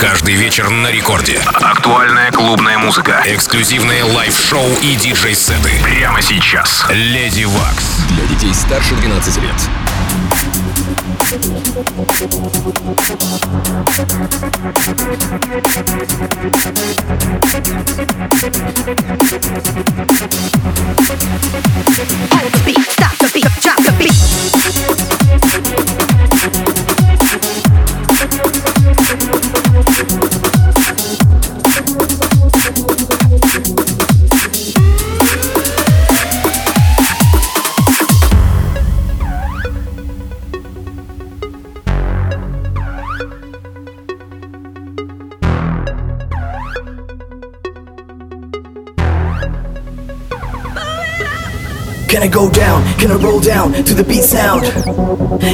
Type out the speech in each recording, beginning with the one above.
Каждый вечер на рекорде. Актуальная клубная музыка. Эксклюзивные лайв-шоу и диджей-сеты. Прямо сейчас. Леди Вакс. Для детей старше 12 лет. Hold the beat, stop the beat, drop the beat. Can I go down? Can I roll down to the beat sound?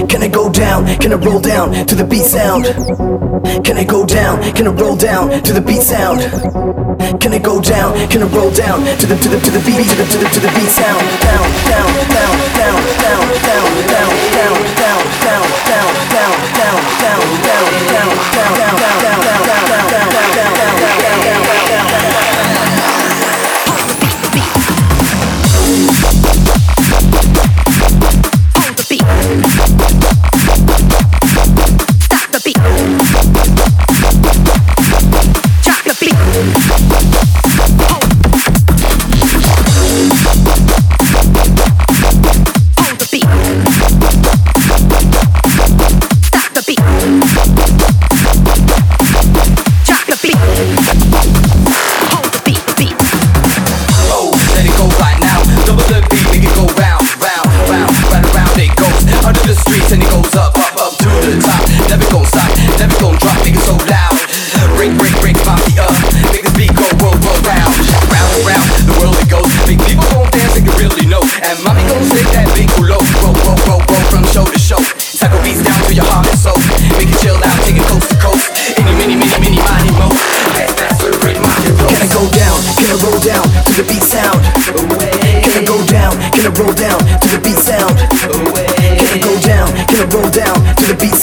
Can I go down? Can I roll down to the beat sound? Can I go down? Can I roll down to the beat sound? Can I go down? Can I roll down to the to the to the beat to the to the to the beat sound? Down, down, down.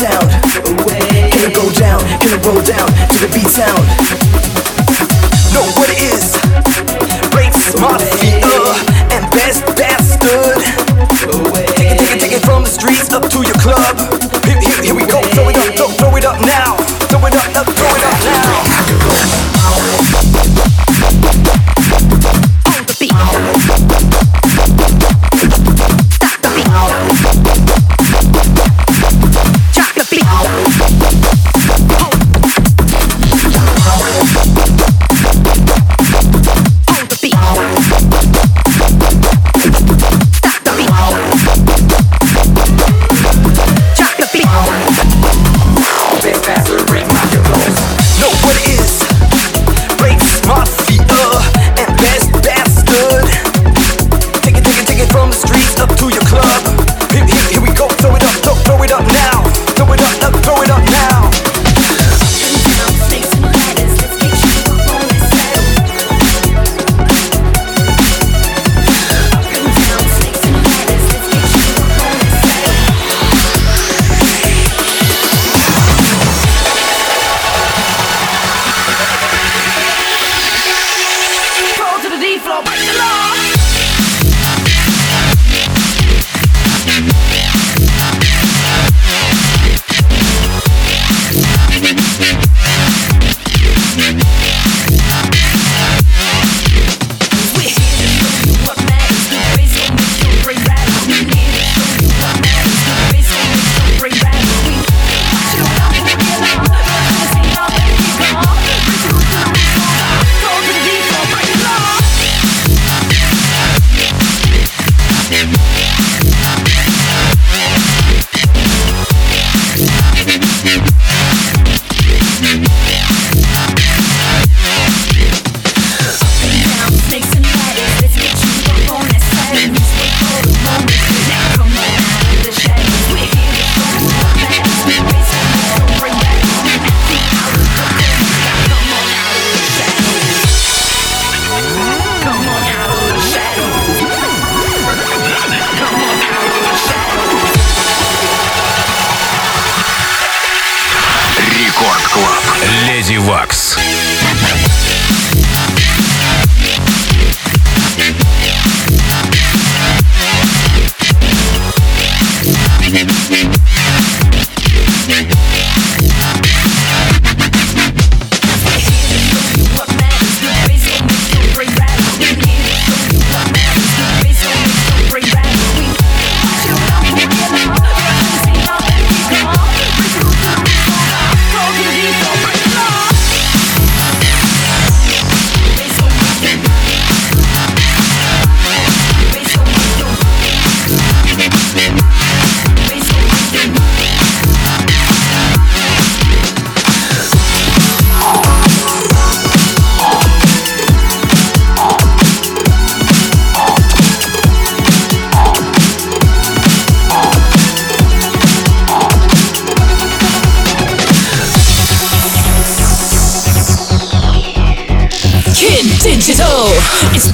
sound. Can it go down? Can it roll down to the beat sound?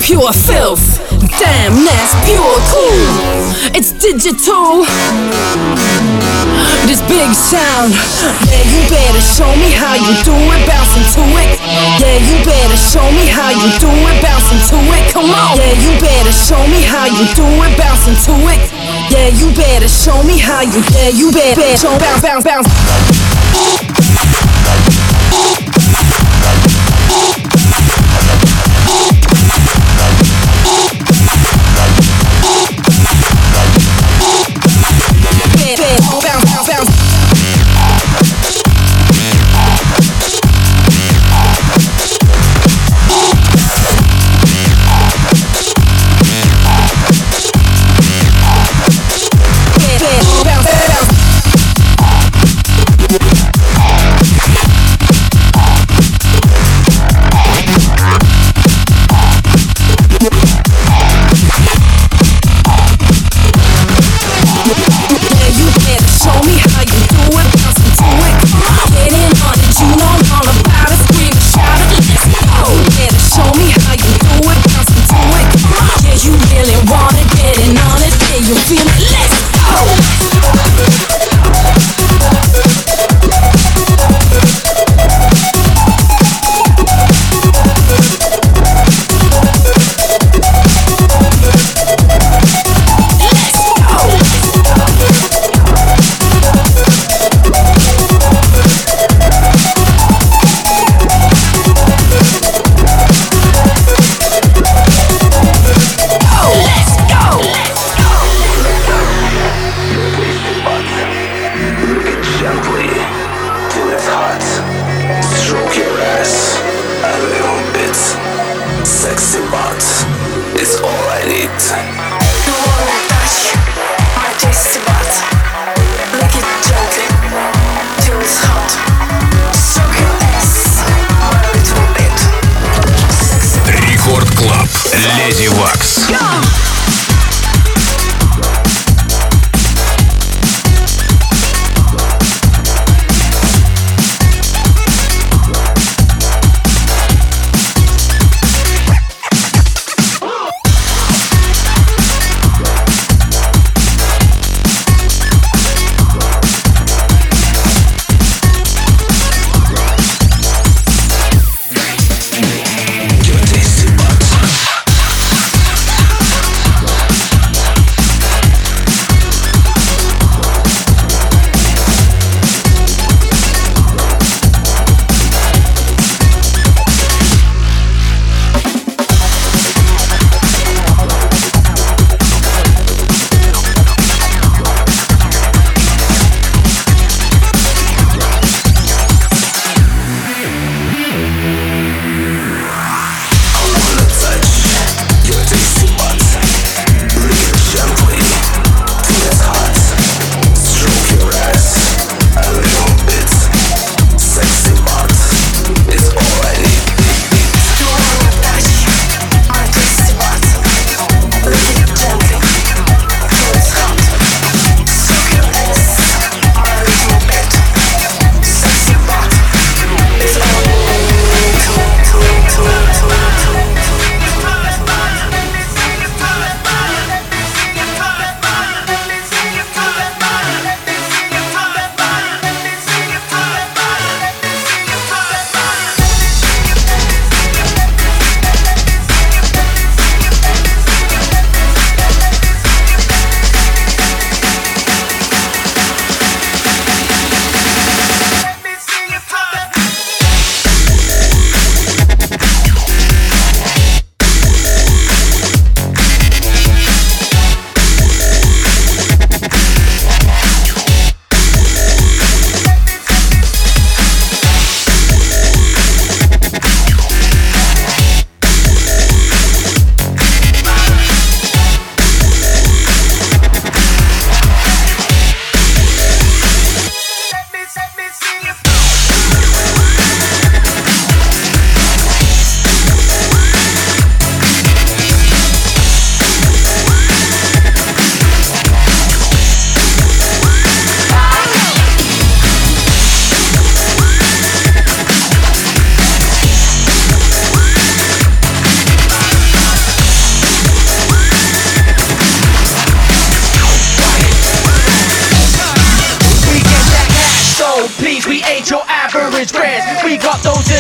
Pure filth. Damn, that's pure cool. It's digital. This big sound. Yeah, you better show me how you do it. bouncing to it. Yeah, you better show me how you do it. bouncing to it. Come on. Yeah, you better show me how you do it. bouncing to it. Yeah, you better show me how you. Yeah, you better show bounce, bounce, bounce.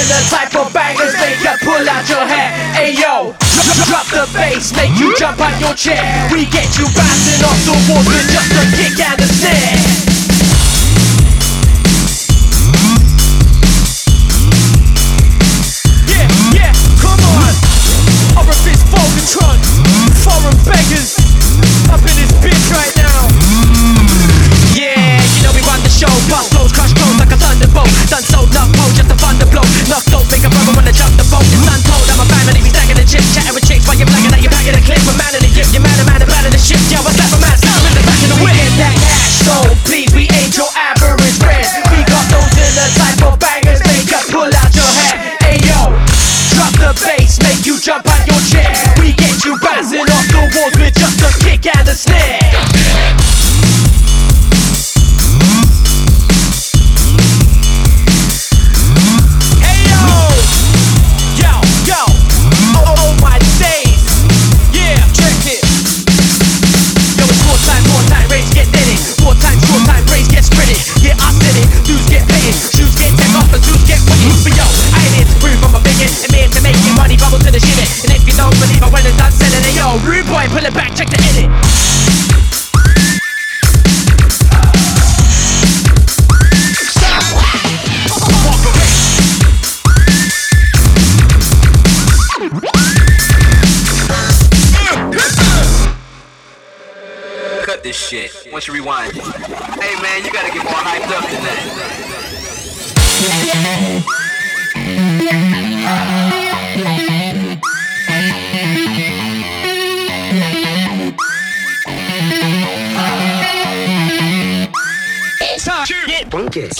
the type of bangers make you pull out your hair. Ayo, drop the bass, make you jump on your chair. We get you bouncing off the walls with just a kick and a snare. get bonkers.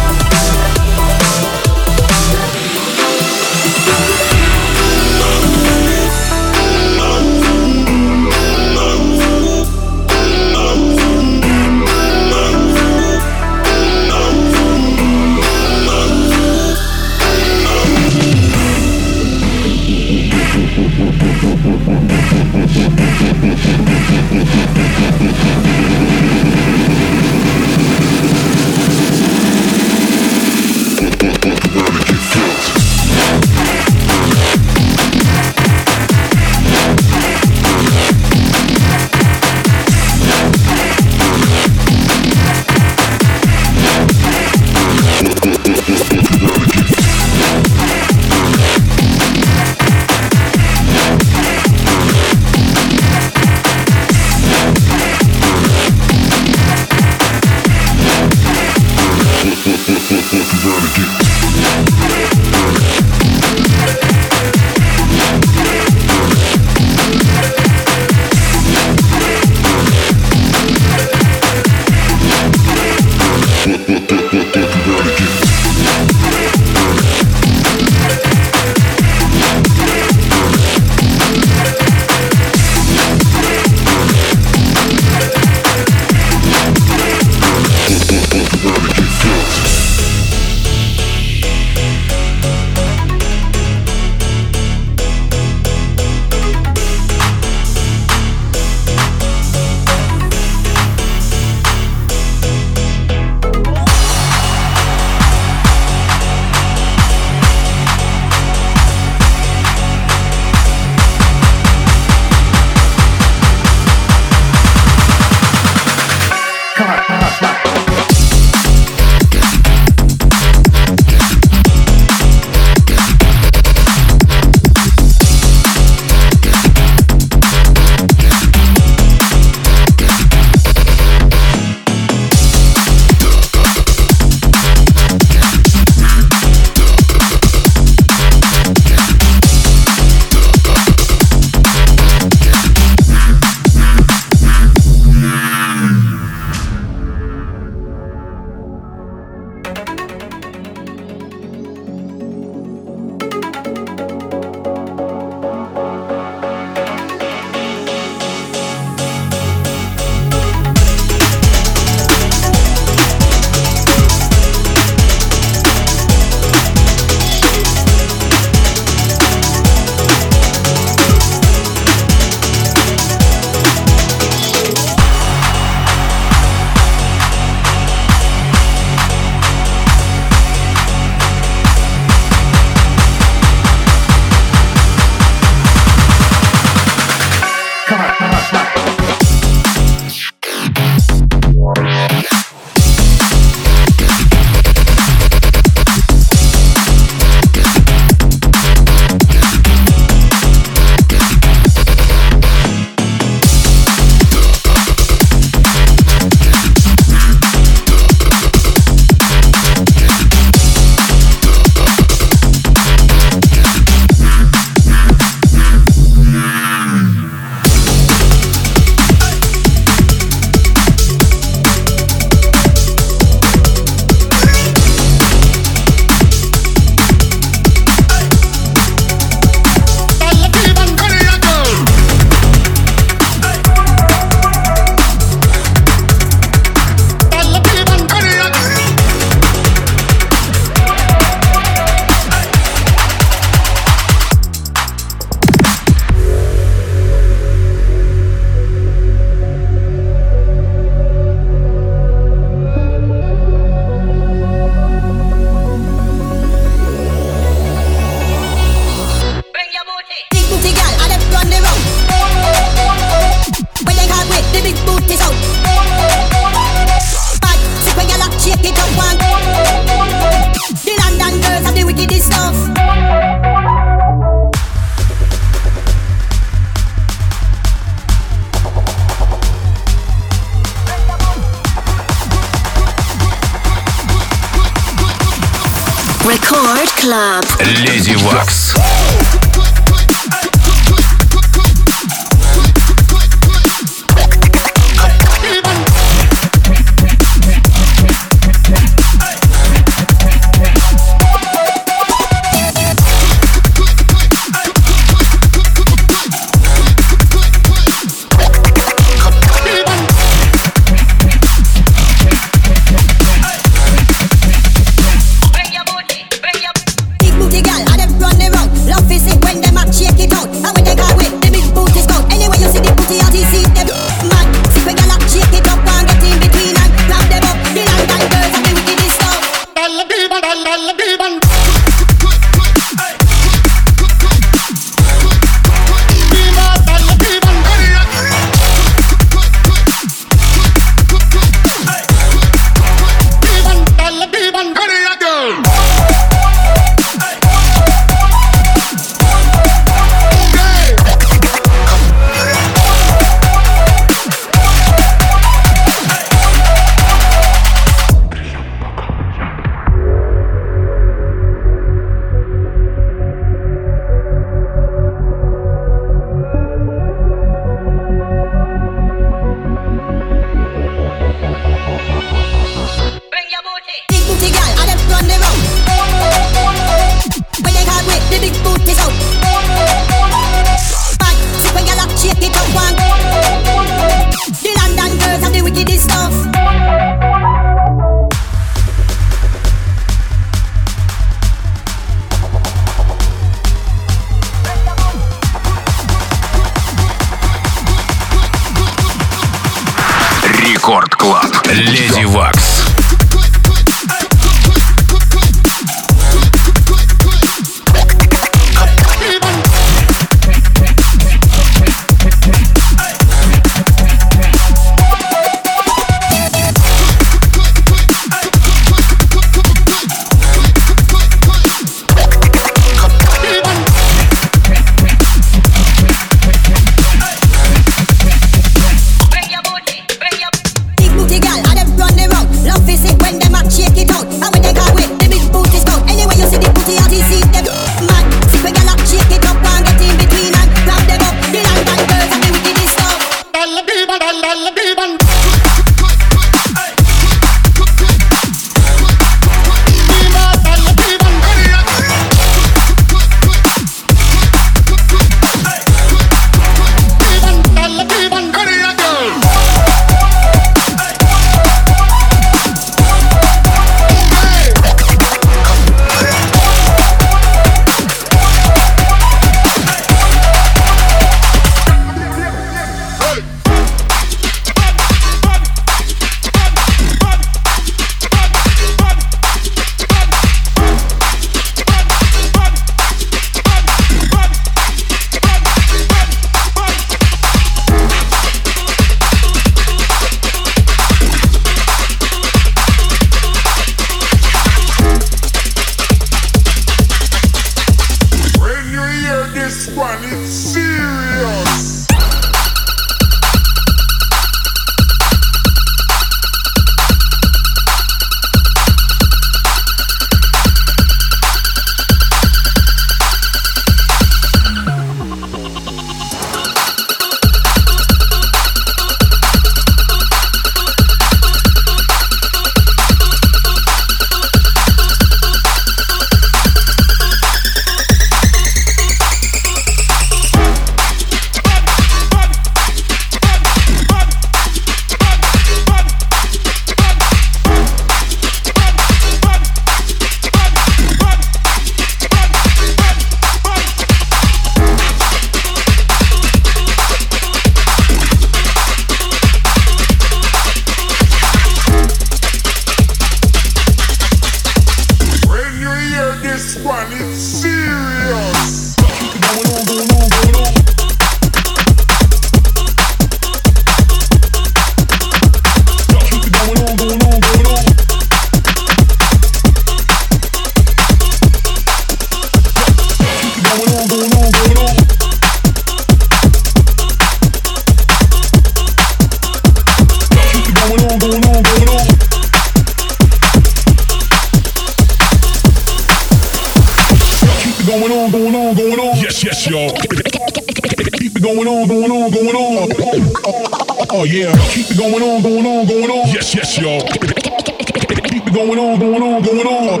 Oh yeah, keep it going on, going on, going on. Yes, yes, y'all. Keep it going on, going on, going on.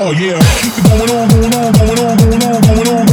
Oh yeah, keep it going on, going on, going on, going on, going on.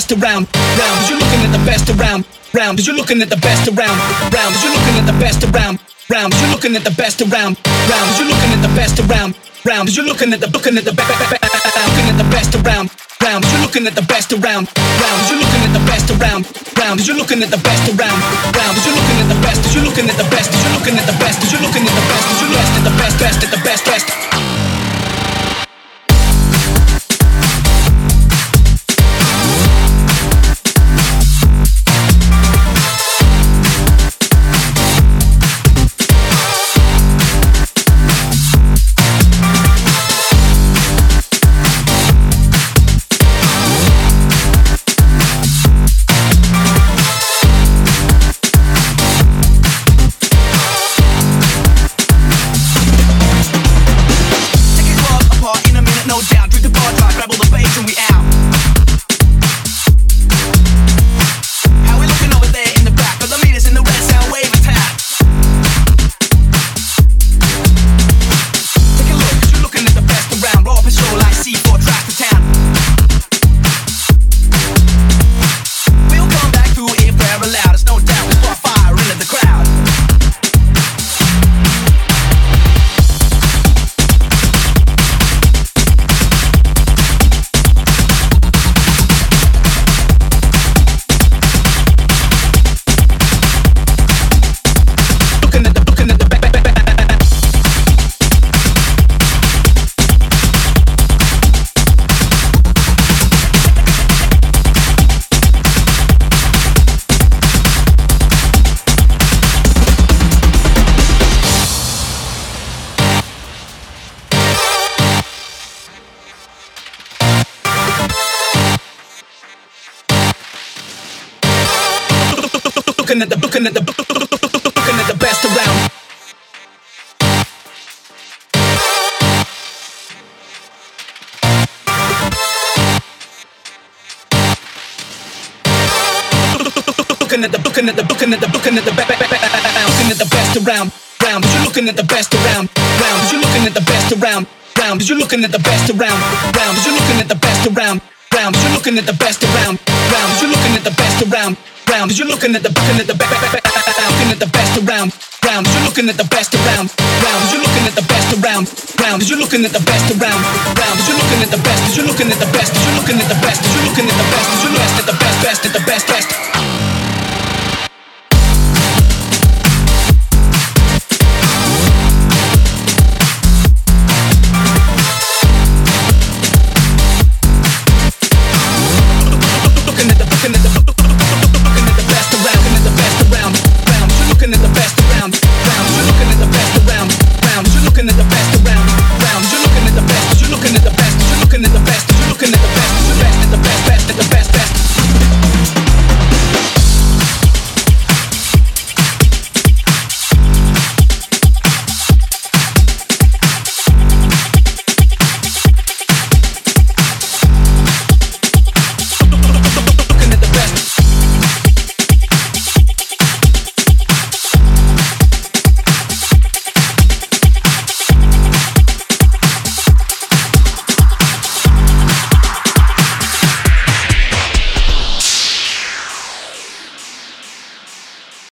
Best around, round. Cause you're looking at the best around, round. Cause you're looking at the best around, round. Cause you're looking at the best around, round. Cause you're looking at the best around, round. Cause you're looking at the best around, round. Cause you're looking at the looking at the looking at the best around, round. Cause you're looking at the best around, round. Cause you're looking at the best around, round. Cause you're looking at the best around, round. Cause you're looking at the best, cause you're looking at the best, cause you're looking at the best, cause you're looking at the best, cause you're best at the best, best at the best, best. Looking at the looking at the looking at the best around. Looking at the looking at the looking at the looking at the looking at the best around round. You're looking at the best around round. You're looking at the best around round. You're looking at the best around round. You're looking at the best around round. You're looking at the best around round. You're looking at the best around round. You're looking at the looking at the looking at the best around round. You're looking at the best around round. You're looking at the best around round. You're looking at the best around round. You're looking at the best. You're looking at the best. You're looking at the best. You're looking at the best. You're looking at the best. You're best at the best best at the best best.